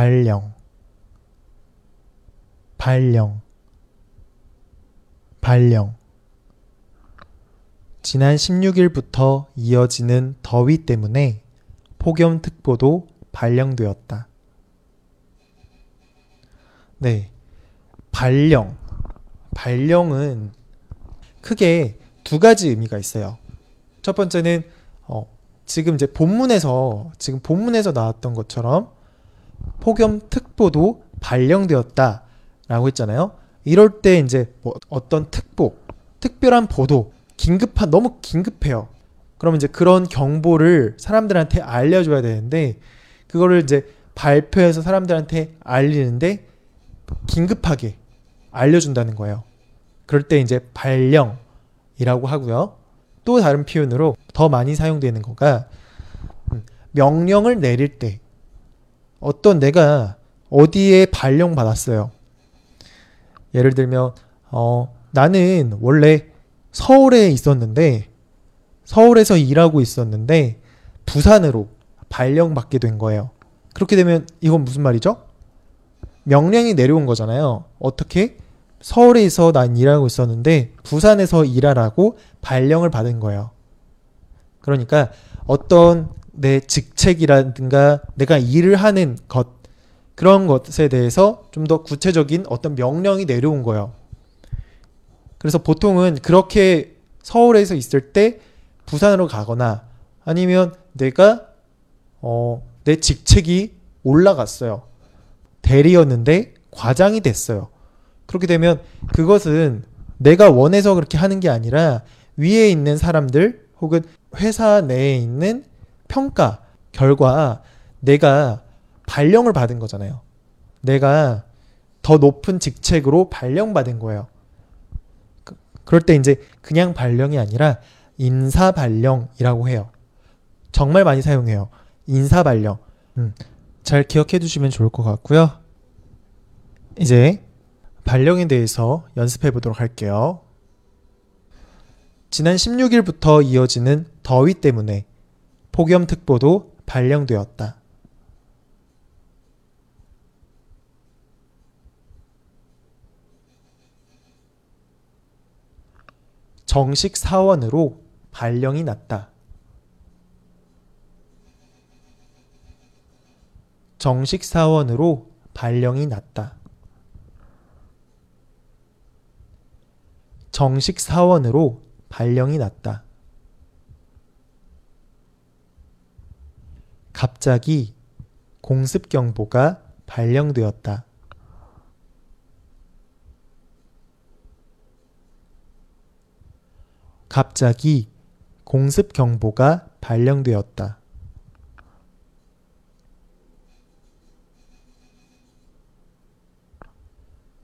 발령, 발령, 발령. 지난 16일부터 이어지는 더위 때문에 폭염특보도 발령되었다. 네. 발령. 발령은 크게 두 가지 의미가 있어요. 첫 번째는 어, 지금 이제 본문에서 지금 본문에서 나왔던 것처럼 폭염특보도 발령되었다라고 했잖아요. 이럴 때 이제 뭐 어떤 특보, 특별한 보도, 긴급한 너무 긴급해요. 그러면 이제 그런 경보를 사람들한테 알려줘야 되는데 그거를 이제 발표해서 사람들한테 알리는데 긴급하게 알려준다는 거예요. 그럴 때 이제 발령이라고 하고요. 또 다른 표현으로 더 많이 사용되는 거가 음, 명령을 내릴 때 어떤 내가 어디에 발령 받았어요. 예를 들면 어, 나는 원래 서울에 있었는데 서울에서 일하고 있었는데 부산으로 발령 받게 된 거예요. 그렇게 되면 이건 무슨 말이죠? 명령이 내려온 거잖아요. 어떻게? 서울에서 난 일하고 있었는데 부산에서 일하라고 발령을 받은 거예요. 그러니까 어떤 내 직책이라든가 내가 일을 하는 것 그런 것에 대해서 좀 더 구체적인 어떤 명령이 내려온 거예요. 그래서 보통은 그렇게 서울에서 있을 때 부산으로 가거나 아니면 내가 어, 내 직책이 올라갔어요. 대리였는데 과장이 됐어요. 그렇게 되면 그것은 내가 원해서 그렇게 하는 게 아니라 위에 있는 사람들 혹은 회사 내에 있는 평가 결과 내가 발령을 받은 거잖아요. 내가 더 높은 직책으로 발령받은 거예요. 그- 그럴 때 이제 그냥 발령이 아니라 인사 발령이라고 해요. 정말 많이 사용해요. 인사 발령. 음, 잘 기억해 두시면 좋을 것 같고요. 이제 발령에 대해서 연습해 보도록 할게요. 지난 16일부터 이어지는 더위 때문에 폭염특보도 발령되었다. 정식 사원으로 발령이 났다. 정식 사원으로 발령이 났다. 정식 사원으로 발령이 났다. 갑자기 공습 경보가 발령되었다. 갑자기 공습 경보가 발령되었다.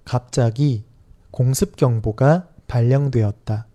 갑자기 공습 경보가 발령되었다.